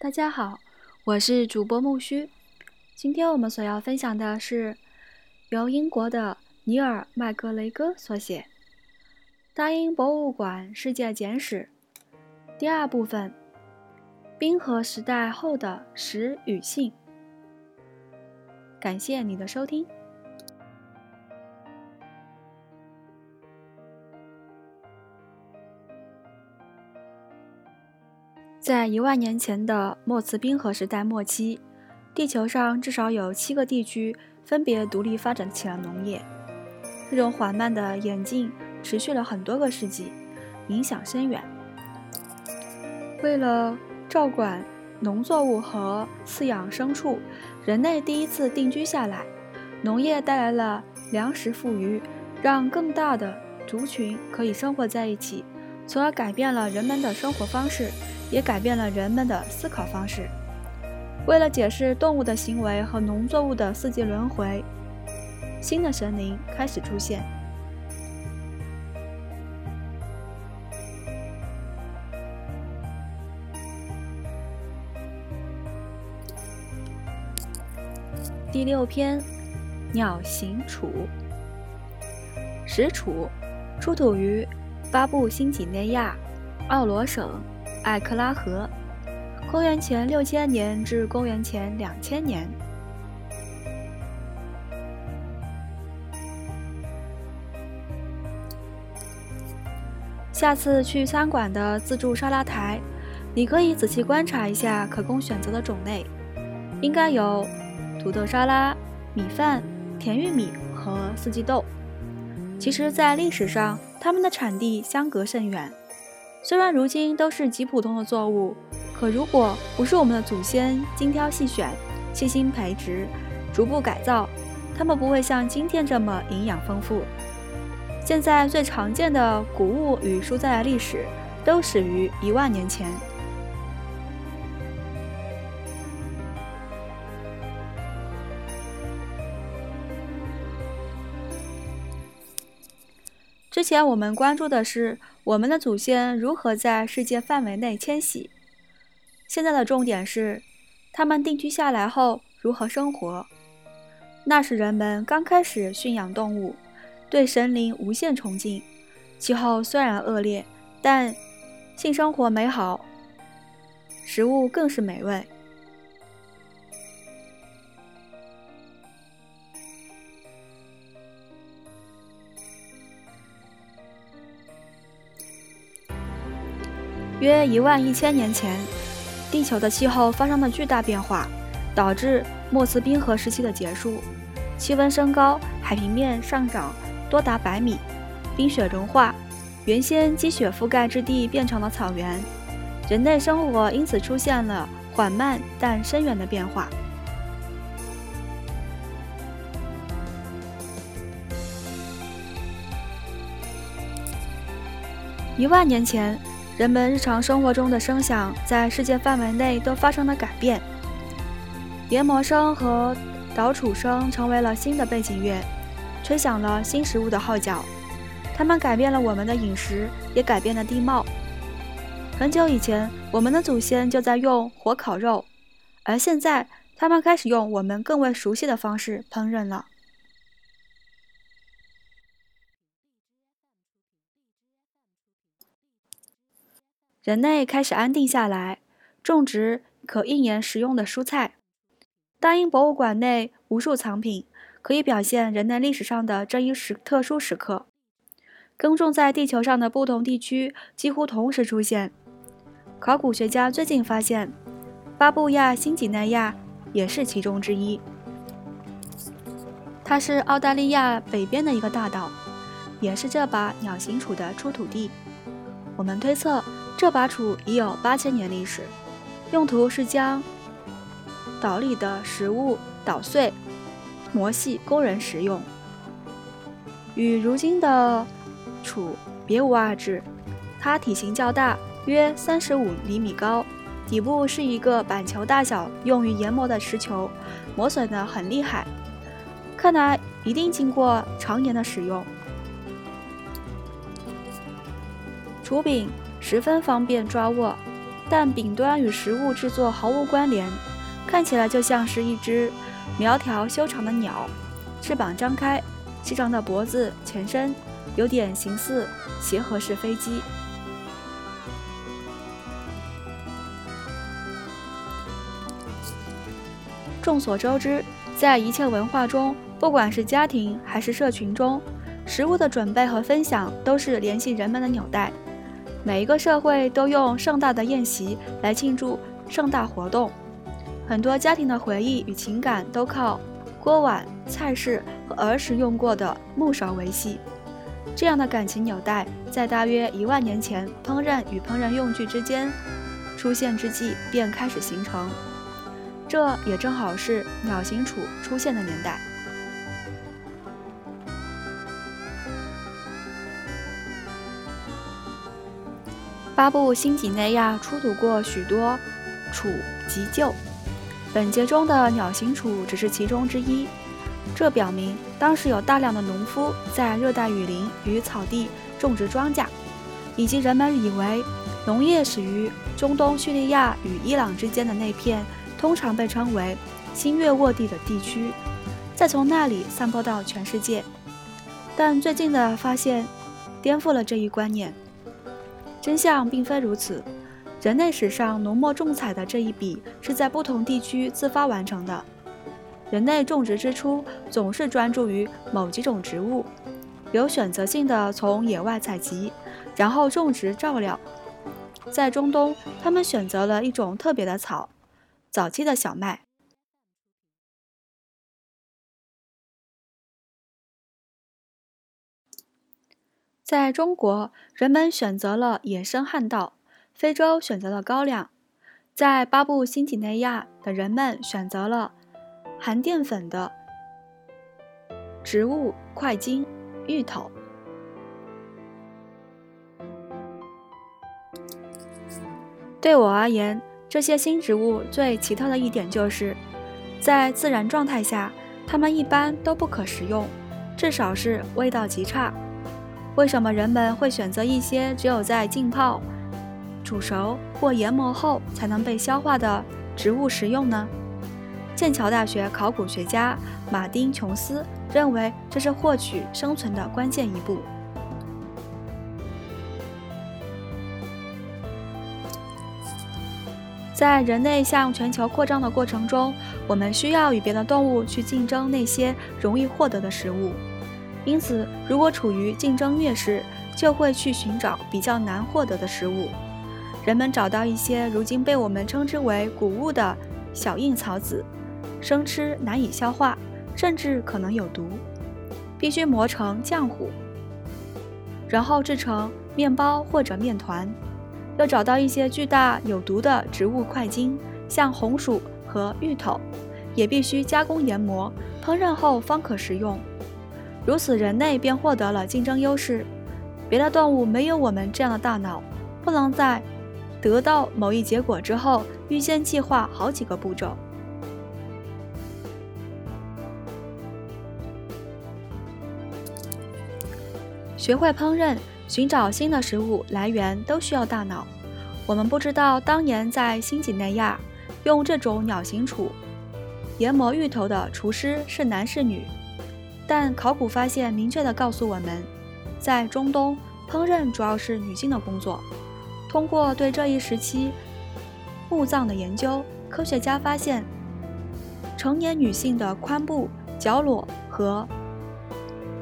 大家好，我是主播木须。今天我们所要分享的是由英国的尼尔·麦格雷戈所写《大英博物馆世界简史》第二部分：冰河时代后的史与性。感谢你的收听。在一万年前的莫茨冰河时代末期，地球上至少有七个地区分别独立发展起了农业。这种缓慢的演进持续了很多个世纪，影响深远。为了照管农作物和饲养牲畜，人类第一次定居下来。农业带来了粮食富余，让更大的族群可以生活在一起，从而改变了人们的生活方式。也改变了人们的思考方式。为了解释动物的行为和农作物的四季轮回，新的神灵开始出现。第六篇：鸟形楚。石楚出土于巴布新几内亚奥罗省。艾克拉河，公元前六千年至公元前两千年。下次去餐馆的自助沙拉台，你可以仔细观察一下可供选择的种类，应该有土豆沙拉、米饭、甜玉米和四季豆。其实，在历史上，它们的产地相隔甚远。虽然如今都是极普通的作物，可如果不是我们的祖先精挑细选、细心培植、逐步改造，它们不会像今天这么营养丰富。现在最常见的谷物与蔬菜的历史都始于一万年前。之前我们关注的是我们的祖先如何在世界范围内迁徙，现在的重点是他们定居下来后如何生活。那时人们刚开始驯养动物，对神灵无限崇敬，气候虽然恶劣，但性生活美好，食物更是美味。约一万一千年前，地球的气候发生了巨大变化，导致莫斯冰河时期的结束。气温升高，海平面上涨多达百米，冰雪融化，原先积雪覆盖之地变成了草原，人类生活因此出现了缓慢但深远的变化。一万年前。人们日常生活中的声响在世界范围内都发生了改变，研磨声和捣杵声成为了新的背景乐，吹响了新食物的号角。它们改变了我们的饮食，也改变了地貌。很久以前，我们的祖先就在用火烤肉，而现在，他们开始用我们更为熟悉的方式烹饪了。人类开始安定下来，种植可一年食用的蔬菜。大英博物馆内无数藏品，可以表现人类历史上的这一时特殊时刻。耕种在地球上的不同地区几乎同时出现。考古学家最近发现，巴布亚新几内亚也是其中之一。它是澳大利亚北边的一个大岛，也是这把鸟形杵的出土地。我们推测。这把杵已有八千年历史，用途是将岛里的食物捣碎、磨细供人食用。与如今的杵别无二致，它体型较大，约三十五厘米高，底部是一个板球大小、用于研磨的石球，磨损的很厉害，看来一定经过常年的使用。杵柄。十分方便抓握，但柄端与食物制作毫无关联，看起来就像是一只苗条修长的鸟，翅膀张开，细长的脖子前伸，有点形似协和式飞机。众所周知，在一切文化中，不管是家庭还是社群中，食物的准备和分享都是联系人们的纽带。每一个社会都用盛大的宴席来庆祝盛大活动，很多家庭的回忆与情感都靠锅碗、菜式和儿时用过的木勺维系。这样的感情纽带，在大约一万年前烹饪与烹饪用具之间出现之际便开始形成。这也正好是鸟形杵出现的年代。巴布新几内亚出土过许多杵及臼，本节中的鸟形杵只是其中之一。这表明当时有大量的农夫在热带雨林与草地种植庄稼，以及人们以为农业始于中东叙利亚与伊朗之间的那片。通常被称为新月沃地的地区，再从那里散播到全世界。但最近的发现颠覆了这一观念，真相并非如此。人类史上浓墨重彩的这一笔是在不同地区自发完成的。人类种植之初总是专注于某几种植物，有选择性的从野外采集，然后种植照料。在中东，他们选择了一种特别的草。早期的小麦，在中国，人们选择了野生旱稻；非洲选择了高粱；在巴布新几内亚的人们选择了含淀粉的植物块茎——芋头。对我而言，这些新植物最奇特的一点就是，在自然状态下，它们一般都不可食用，至少是味道极差。为什么人们会选择一些只有在浸泡、煮熟或研磨后才能被消化的植物食用呢？剑桥大学考古学家马丁·琼斯认为，这是获取生存的关键一步。在人类向全球扩张的过程中，我们需要与别的动物去竞争那些容易获得的食物。因此，如果处于竞争劣势，就会去寻找比较难获得的食物。人们找到一些如今被我们称之为谷物的小硬草籽，生吃难以消化，甚至可能有毒，必须磨成浆糊，然后制成面包或者面团。又找到一些巨大有毒的植物块茎，像红薯和芋头，也必须加工研磨，烹饪后方可食用。如此，人类便获得了竞争优势。别的动物没有我们这样的大脑，不能在得到某一结果之后预先计划好几个步骤。学会烹饪。寻找新的食物来源都需要大脑。我们不知道当年在新几内亚用这种鸟形杵研磨芋头的厨师是男是女，但考古发现明确地告诉我们，在中东烹饪主要是女性的工作。通过对这一时期墓葬的研究，科学家发现成年女性的髋部、脚裸和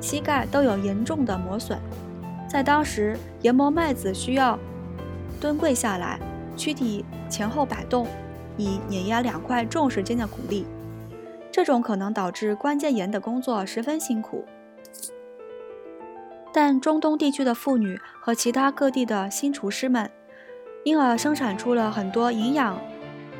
膝盖都有严重的磨损。在当时，研磨麦子需要蹲跪下来，躯体前后摆动，以碾压两块重石间的谷粒。这种可能导致关节炎的工作十分辛苦。但中东地区的妇女和其他各地的新厨师们，因而生产出了很多营养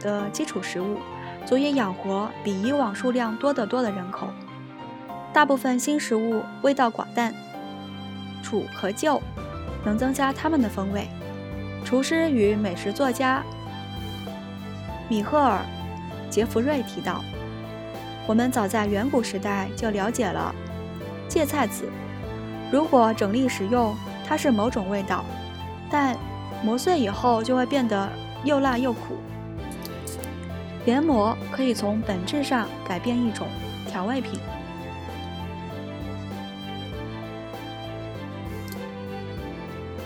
的基础食物，足以养活比以往数量多得多的人口。大部分新食物味道寡淡。楚和旧能增加它们的风味。厨师与美食作家米赫尔·杰弗瑞提到：“我们早在远古时代就了解了芥菜籽。如果整粒食用，它是某种味道，但磨碎以后就会变得又辣又苦。研磨可以从本质上改变一种调味品。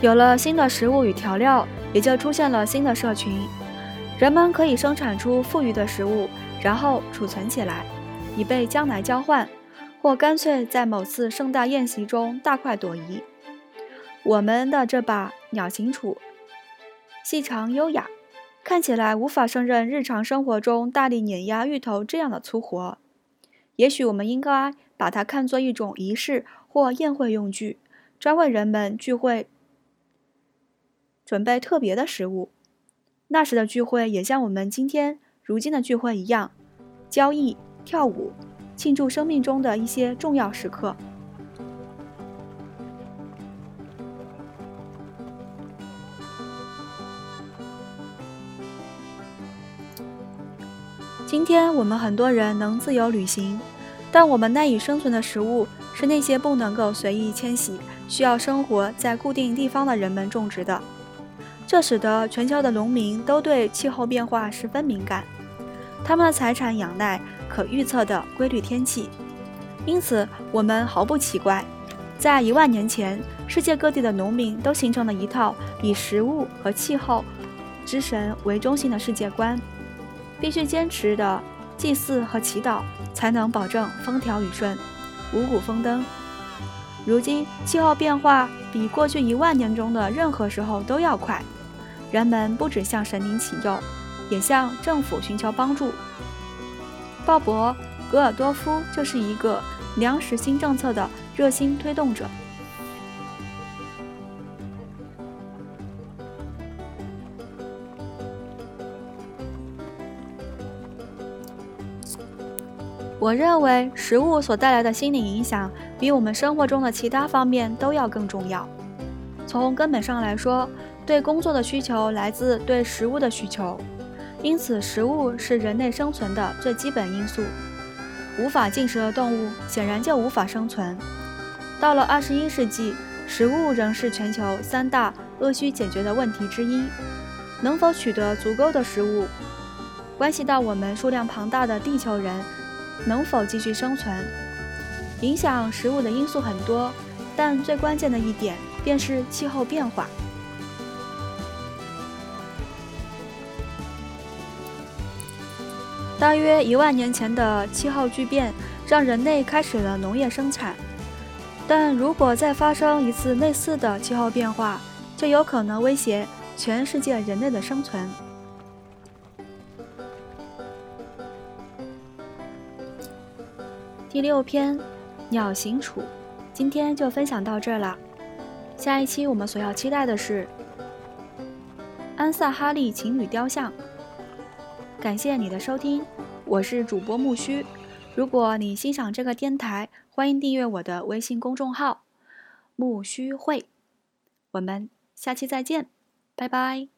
有了新的食物与调料，也就出现了新的社群。人们可以生产出富裕的食物，然后储存起来，以备将来交换，或干脆在某次盛大宴席中大快朵颐。我们的这把鸟形杵，细长优雅，看起来无法胜任日常生活中大力碾压芋头这样的粗活。也许我们应该把它看作一种仪式或宴会用具，专为人们聚会。准备特别的食物，那时的聚会也像我们今天如今的聚会一样，交易、跳舞，庆祝生命中的一些重要时刻。今天我们很多人能自由旅行，但我们赖以生存的食物是那些不能够随意迁徙、需要生活在固定地方的人们种植的。这使得全球的农民都对气候变化十分敏感，他们的财产仰赖可预测的规律天气。因此，我们毫不奇怪，在一万年前，世界各地的农民都形成了一套以食物和气候之神为中心的世界观，必须坚持的祭祀和祈祷，才能保证风调雨顺、五谷丰登。如今，气候变化比过去一万年中的任何时候都要快。人们不止向神灵祈求，也向政府寻求帮助。鲍勃·格尔多夫就是一个粮食新政策的热心推动者。我认为，食物所带来的心理影响，比我们生活中的其他方面都要更重要。从根本上来说，对工作的需求来自对食物的需求，因此食物是人类生存的最基本因素。无法进食的动物显然就无法生存。到了二十一世纪，食物仍是全球三大恶需解决的问题之一。能否取得足够的食物，关系到我们数量庞大的地球人能否继续生存。影响食物的因素很多，但最关键的一点便是气候变化。大约一万年前的气候巨变让人类开始了农业生产，但如果再发生一次类似的气候变化，就有可能威胁全世界人类的生存。第六篇，鸟形杵，今天就分享到这了。下一期我们所要期待的是安萨哈利情侣雕像。感谢你的收听，我是主播木须。如果你欣赏这个电台，欢迎订阅我的微信公众号“木须会”。我们下期再见，拜拜。